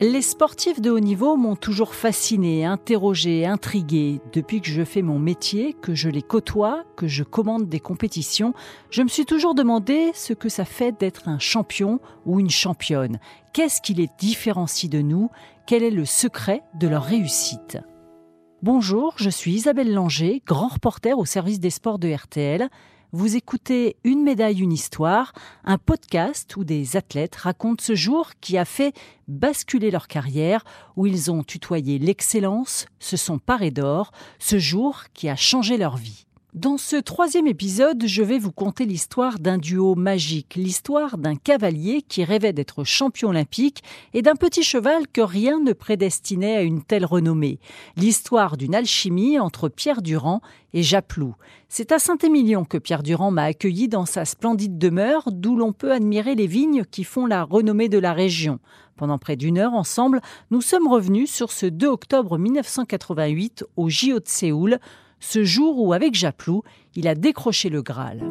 Les sportifs de haut niveau m'ont toujours fasciné, interrogé, intrigué. Depuis que je fais mon métier, que je les côtoie, que je commande des compétitions, je me suis toujours demandé ce que ça fait d'être un champion ou une championne. Qu'est-ce qui les différencie de nous? Quel est le secret de leur réussite? Bonjour, je suis Isabelle Langer, grand reporter au service des sports de RTL. Vous écoutez Une médaille, une histoire, un podcast où des athlètes racontent ce jour qui a fait basculer leur carrière, où ils ont tutoyé l'excellence, se sont parés d'or, ce jour qui a changé leur vie. Dans ce troisième épisode, je vais vous conter l'histoire d'un duo magique, l'histoire d'un cavalier qui rêvait d'être champion olympique et d'un petit cheval que rien ne prédestinait à une telle renommée, l'histoire d'une alchimie entre Pierre Durand et Japlou. C'est à Saint-Émilion que Pierre Durand m'a accueilli dans sa splendide demeure, d'où l'on peut admirer les vignes qui font la renommée de la région. Pendant près d'une heure ensemble, nous sommes revenus sur ce 2 octobre 1988 au JO de Séoul, ce jour où, avec Japlou, il a décroché le Graal.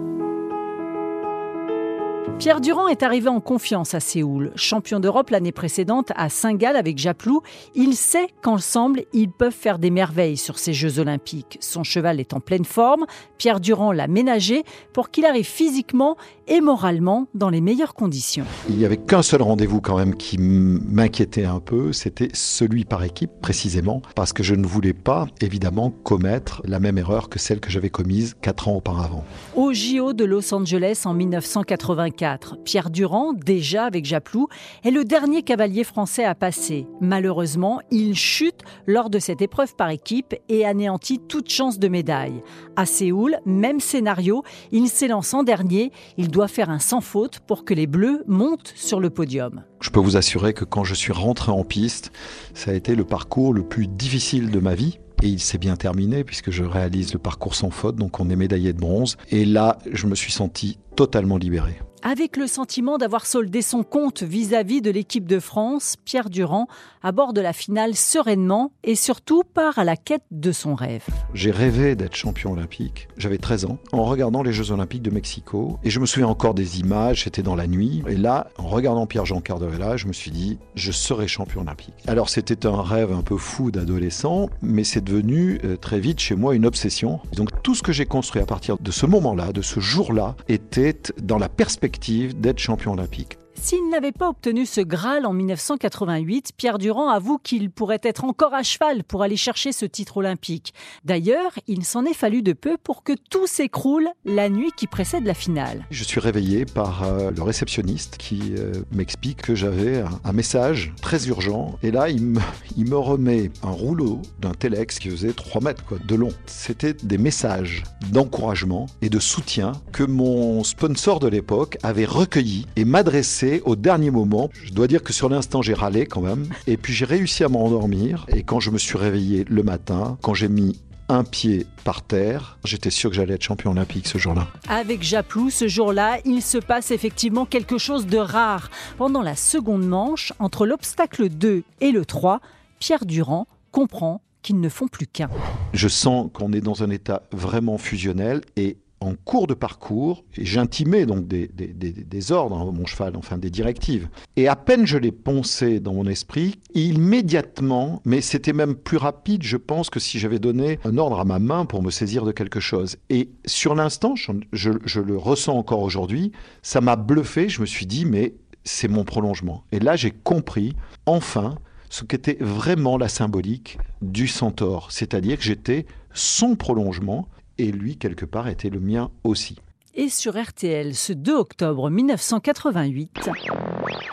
Pierre Durand est arrivé en confiance à Séoul. Champion d'Europe l'année précédente à Saint-Gall avec Japlou, il sait qu'ensemble, ils peuvent faire des merveilles sur ces Jeux olympiques. Son cheval est en pleine forme, Pierre Durand l'a ménagé pour qu'il arrive physiquement et moralement dans les meilleures conditions. Il n'y avait qu'un seul rendez-vous quand même qui m'inquiétait un peu, c'était celui par équipe précisément, parce que je ne voulais pas évidemment commettre la même erreur que celle que j'avais commise quatre ans auparavant. Au JO de Los Angeles en 1984, Pierre Durand, déjà avec Japlou, est le dernier cavalier français à passer. Malheureusement, il chute lors de cette épreuve par équipe et anéantit toute chance de médaille. À Séoul, même scénario, il s'élance en dernier. Il doit faire un sans faute pour que les Bleus montent sur le podium. Je peux vous assurer que quand je suis rentré en piste, ça a été le parcours le plus difficile de ma vie. Et il s'est bien terminé puisque je réalise le parcours sans faute, donc on est médaillé de bronze. Et là, je me suis senti totalement libéré. Avec le sentiment d'avoir soldé son compte vis-à-vis de l'équipe de France, Pierre Durand aborde la finale sereinement et surtout part à la quête de son rêve. J'ai rêvé d'être champion olympique. J'avais 13 ans en regardant les Jeux olympiques de Mexico et je me souviens encore des images, c'était dans la nuit et là, en regardant Pierre-Jean Carderella, je me suis dit je serai champion olympique. Alors c'était un rêve un peu fou d'adolescent, mais c'est devenu euh, très vite chez moi une obsession. Donc tout ce que j'ai construit à partir de ce moment-là, de ce jour-là, était dans la perspective d'être champion olympique. S'il n'avait pas obtenu ce Graal en 1988, Pierre Durand avoue qu'il pourrait être encore à cheval pour aller chercher ce titre olympique. D'ailleurs, il s'en est fallu de peu pour que tout s'écroule la nuit qui précède la finale. Je suis réveillé par euh, le réceptionniste qui euh, m'explique que j'avais un, message très urgent. Et là, il me, remet un rouleau d'un Telex qui faisait 3 mètres de long. C'était des messages d'encouragement et de soutien que mon sponsor de l'époque avait recueillis et m'adressé au dernier moment. Je dois dire que sur l'instant, j'ai râlé quand même. Et puis j'ai réussi à m'endormir. Et quand je me suis réveillé le matin, quand j'ai mis un pied par terre. J'étais sûr que j'allais être champion olympique ce jour-là. Avec Japlou, ce jour-là, il se passe effectivement quelque chose de rare. Pendant la seconde manche, entre l'obstacle 2 et le 3, Pierre Durand comprend qu'ils ne font plus qu'un. Je sens qu'on est dans un état vraiment fusionnel et en cours de parcours, j'intimais donc des, des, ordres à mon cheval, enfin des directives. Et à peine je l'ai poncé dans mon esprit, immédiatement, mais c'était même plus rapide, je pense, que si j'avais donné un ordre à ma main pour me saisir de quelque chose. Et sur l'instant, je, je le ressens encore aujourd'hui, ça m'a bluffé, je me suis dit, mais c'est mon prolongement. Et là, j'ai compris, enfin, ce qu'était vraiment la symbolique du centaure, c'est-à-dire que j'étais son prolongement, et lui, quelque part, était le mien aussi. Et sur RTL, ce 2 octobre 1988.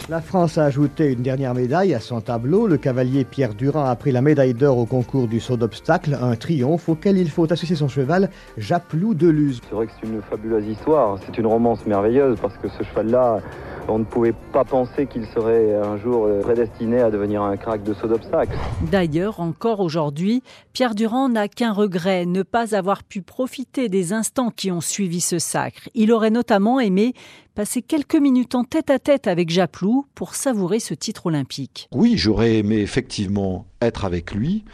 La France a ajouté une dernière médaille à son tableau. Le cavalier Pierre Durand a pris la médaille d'or au concours du saut d'obstacle, un triomphe auquel il faut associer son cheval, Japlou de Luz. C'est vrai que c'est une fabuleuse histoire, c'est une romance merveilleuse parce que ce cheval-là on ne pouvait pas penser qu'il serait un jour prédestiné à devenir un crack de saut d'obstacle. D'ailleurs, encore aujourd'hui, Pierre Durand n'a qu'un regret, ne pas avoir pu profiter des instants qui ont suivi ce sacre. Il aurait notamment aimé passer quelques minutes en tête à tête avec Japlou pour savourer ce titre olympique. Oui, j'aurais aimé effectivement être avec lui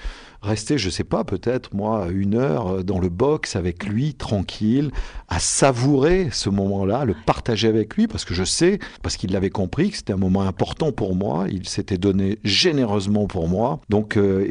rester, je sais pas, peut-être moi, une heure euh, dans le box avec lui, tranquille, à savourer ce moment-là, le partager avec lui, parce que je sais, parce qu'il l'avait compris, que c'était un moment important pour moi, il s'était donné généreusement pour moi, donc euh,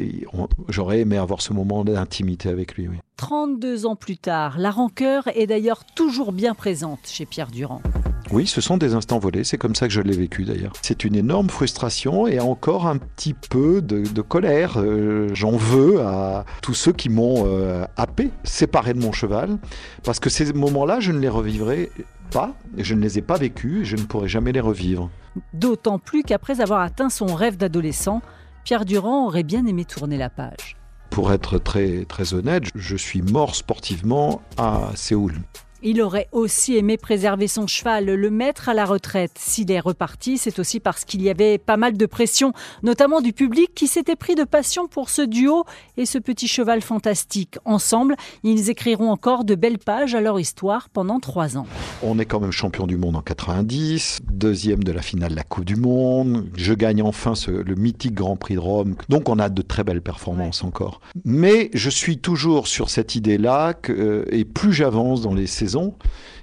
j'aurais aimé avoir ce moment d'intimité avec lui. Oui. 32 ans plus tard, la rancœur est d'ailleurs toujours bien présente chez Pierre Durand. Oui, ce sont des instants volés, c'est comme ça que je l'ai vécu d'ailleurs. C'est une énorme frustration et encore un petit peu de, colère. Euh, j'en veux à tous ceux qui m'ont euh, happé, séparé de mon cheval, parce que ces moments-là, je ne les revivrai pas, je ne les ai pas vécus, et je ne pourrai jamais les revivre. D'autant plus qu'après avoir atteint son rêve d'adolescent, Pierre Durand aurait bien aimé tourner la page. Pour être très, très honnête, je suis mort sportivement à Séoul. Il aurait aussi aimé préserver son cheval, le mettre à la retraite. S'il est reparti, c'est aussi parce qu'il y avait pas mal de pression, notamment du public qui s'était pris de passion pour ce duo et ce petit cheval fantastique. Ensemble, ils écriront encore de belles pages à leur histoire pendant trois ans. On est quand même champion du monde en 90, deuxième de la finale de la Coupe du Monde. Je gagne enfin le mythique Grand Prix de Rome. Donc on a de très belles performances encore. Mais je suis toujours sur cette idée-là que, euh, et plus j'avance dans les saisons,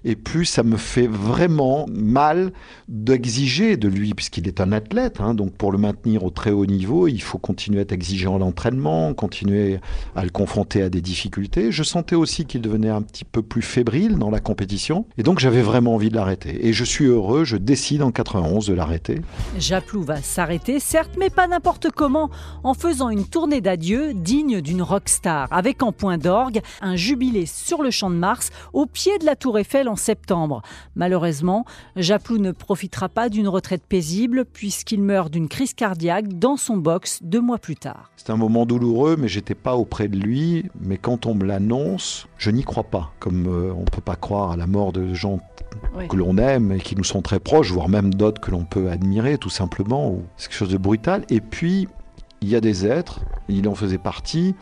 et plus ça me fait vraiment mal d'exiger de lui, puisqu'il est un athlète. Hein. donc pour le maintenir au très haut niveau, il faut continuer à être exigeant à l'entraînement, continuer à le confronter à des difficultés. Je sentais aussi qu'il devenait un petit peu plus fébrile dans la compétition, et donc j'avais vraiment envie de l'arrêter. Et je suis heureux, je décide en 91 de l'arrêter. Japlou va s'arrêter, certes, mais pas n'importe comment, en faisant une tournée d'adieu digne d'une rockstar, avec en point d'orgue un jubilé sur le champ de Mars, au pied de la Tour Eiffel en septembre. Malheureusement, Japlou ne profitera pas d'une retraite paisible puisqu'il meurt d'une crise cardiaque dans son box deux mois plus tard. C'est un moment douloureux, mais j'étais pas auprès de lui. Mais quand on me l'annonce, je n'y crois pas. Comme euh, on ne peut pas croire à la mort de gens que l'on aime et qui nous sont très proches, voire même d'autres que l'on peut admirer tout simplement. C'est quelque chose de brutal. Et puis, il y a des êtres, il en faisait partie,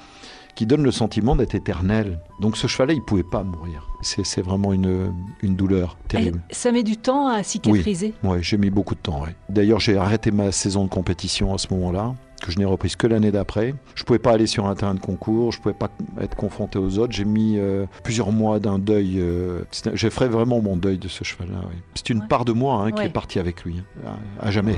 qui donne le sentiment d'être éternel. Donc ce cheval-là, il ne pouvait pas mourir. C'est vraiment une, une, douleur terrible. ça met du temps à cicatriser Oui, j'ai mis beaucoup de temps. D'ailleurs, j'ai arrêté ma saison de compétition à ce moment-là que je n'ai reprise que l'année d'après. Je ne pouvais pas aller sur un terrain de concours, je ne pouvais pas être confronté aux autres. J'ai mis euh, plusieurs mois d'un deuil. Euh, j'ai fait vraiment mon deuil de ce cheval-là. C'est une part de moi hein, qui est partie avec lui, hein, à jamais.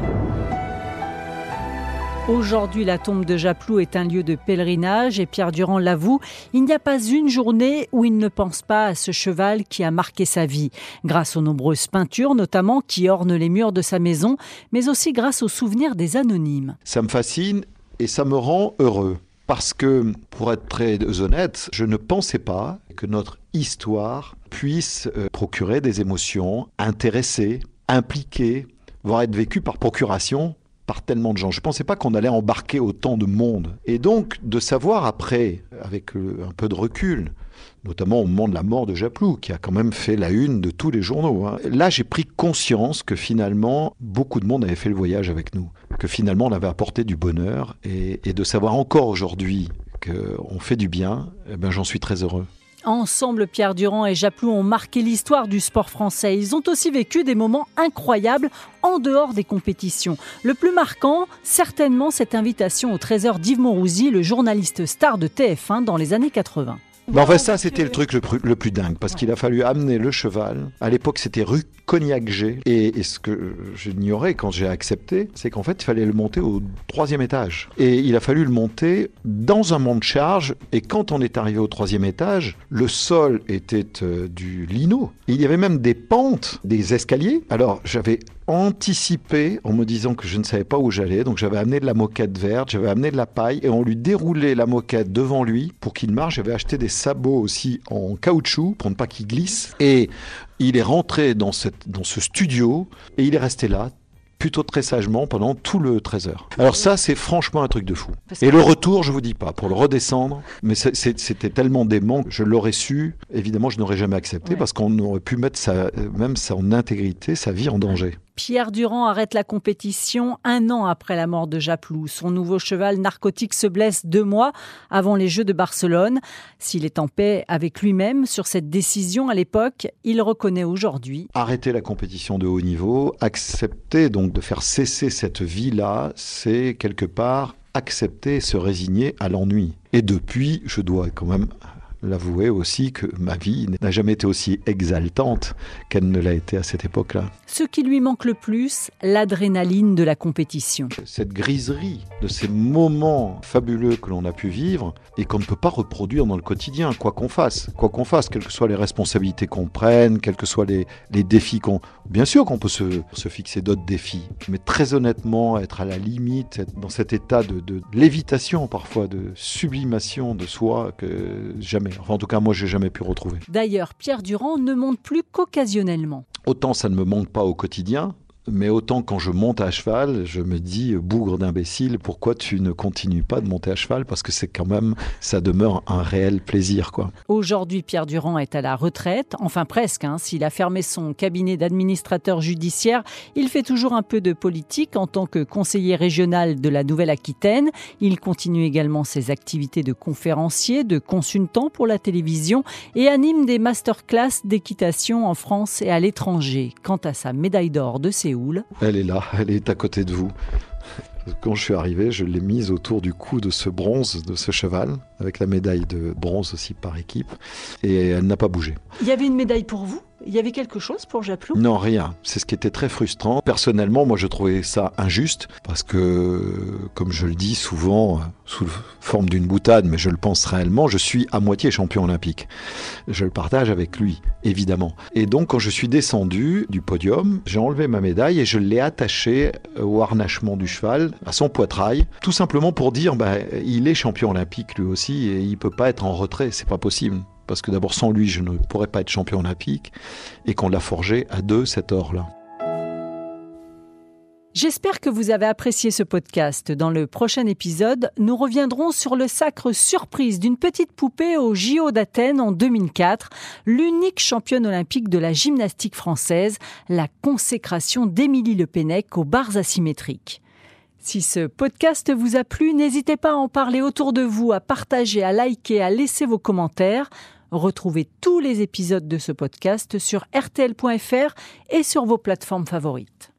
Aujourd'hui, la tombe de Japlou est un lieu de pèlerinage et Pierre Durand l'avoue, il n'y a pas une journée où il ne pense pas à ce cheval qui a marqué sa vie, grâce aux nombreuses peintures notamment qui ornent les murs de sa maison, mais aussi grâce aux souvenirs des anonymes. Ça me fascine et ça me rend heureux. Parce que, pour être très honnête, je ne pensais pas que notre histoire puisse euh, procurer des émotions, intéresser, impliquer, voire être vécue par procuration par tellement de gens. Je ne pensais pas qu'on allait embarquer autant de monde. Et donc, de savoir après, avec euh, un peu de recul, notamment au moment de la mort de Japlou, qui a quand même fait la une de tous les journaux. Hein. Là, j'ai pris conscience que finalement, beaucoup de monde avait fait le voyage avec nous, que finalement, on avait apporté du bonheur, et, de savoir encore aujourd'hui qu'on fait du bien, eh ben, j'en suis très heureux. Ensemble, Pierre Durand et Japlou ont marqué l'histoire du sport français. Ils ont aussi vécu des moments incroyables en dehors des compétitions. Le plus marquant, certainement cette invitation au trésor d'Yves Monrouzy, le journaliste star de TF1 dans les années 80. En fait, ça, c'était le truc le plus, dingue, parce qu'il a fallu amener le cheval. À l'époque, c'était rue Cognac-G. Et, ce que j'ignorais quand j'ai accepté, c'est qu'en fait, il fallait le monter au troisième étage. Et il a fallu le monter dans un de charge. Et quand on est arrivé au troisième étage, le sol était euh, du lino. Il y avait même des pentes, des escaliers. Alors, j'avais anticipé en me disant que je ne savais pas où j'allais. Donc j'avais amené de la moquette verte, j'avais amené de la paille et on lui déroulait la moquette devant lui pour qu'il marche. J'avais acheté des sabots aussi en caoutchouc pour ne pas qu'il glisse. Et il est rentré dans, cette, dans ce studio et il est resté là plutôt très sagement pendant tout le 13 heures. Alors ça, c'est franchement un truc de fou. Et le retour, je vous dis pas, pour le redescendre, mais c'était tellement dément que je l'aurais su, évidemment, je n'aurais jamais accepté parce qu'on aurait pu mettre sa, même son intégrité, sa vie en danger. Pierre Durand arrête la compétition un an après la mort de Japlou. Son nouveau cheval narcotique se blesse deux mois avant les Jeux de Barcelone. S'il est en paix avec lui-même sur cette décision à l'époque, il reconnaît aujourd'hui. Arrêter la compétition de haut niveau, accepter donc de faire cesser cette vie-là, c'est quelque part accepter, se résigner à l'ennui. Et depuis, je dois quand même l'avouer aussi que ma vie n'a jamais été aussi exaltante qu'elle ne l'a été à cette époque-là. Ce qui lui manque le plus, l'adrénaline de la compétition. Cette griserie de ces moments fabuleux que l'on a pu vivre et qu'on ne peut pas reproduire dans le quotidien, quoi qu'on fasse. Quoi qu'on fasse, quelles que soient les responsabilités qu'on prenne, quels que soient les, les défis qu'on... Bien sûr qu'on peut se, se fixer d'autres défis, mais très honnêtement, être à la limite, être dans cet état de, de lévitation parfois, de sublimation de soi que jamais Enfin, en tout cas, moi, j'ai jamais pu retrouver. D'ailleurs, Pierre Durand ne monte plus qu'occasionnellement. Autant ça ne me manque pas au quotidien, mais autant quand je monte à cheval, je me dis, bougre d'imbécile, pourquoi tu ne continues pas de monter à cheval? Parce que c'est quand même, ça demeure un réel plaisir. quoi. Aujourd'hui, Pierre Durand est à la retraite, enfin presque. Hein. S'il a fermé son cabinet d'administrateur judiciaire, il fait toujours un peu de politique en tant que conseiller régional de la Nouvelle-Aquitaine. Il continue également ses activités de conférencier, de consultant pour la télévision et anime des masterclass d'équitation en France et à l'étranger. Quant à sa médaille d'or de Séoul, elle est là, elle est à côté de vous. Quand je suis arrivé, je l'ai mise autour du cou de ce bronze, de ce cheval, avec la médaille de bronze aussi par équipe, et elle n'a pas bougé. Il y avait une médaille pour vous? Il y avait quelque chose pour Japlou? Non, rien. C'est ce qui était très frustrant. Personnellement, moi, je trouvais ça injuste parce que, comme je le dis souvent, sous forme d'une boutade, mais je le pense réellement, je suis à moitié champion olympique. Je le partage avec lui, évidemment. Et donc, quand je suis descendu du podium, j'ai enlevé ma médaille et je l'ai attachée au harnachement du cheval, à son poitrail, tout simplement pour dire, bah, il est champion olympique lui aussi et il peut pas être en retrait, c'est pas possible parce que d'abord sans lui je ne pourrais pas être champion olympique, et qu'on l'a forgé à deux cet or-là. J'espère que vous avez apprécié ce podcast. Dans le prochain épisode, nous reviendrons sur le sacre surprise d'une petite poupée au JO d'Athènes en 2004, l'unique championne olympique de la gymnastique française, la consécration d'Émilie Le Pennec aux barres asymétriques. Si ce podcast vous a plu, n'hésitez pas à en parler autour de vous, à partager, à liker, à laisser vos commentaires. Retrouvez tous les épisodes de ce podcast sur rtl.fr et sur vos plateformes favorites.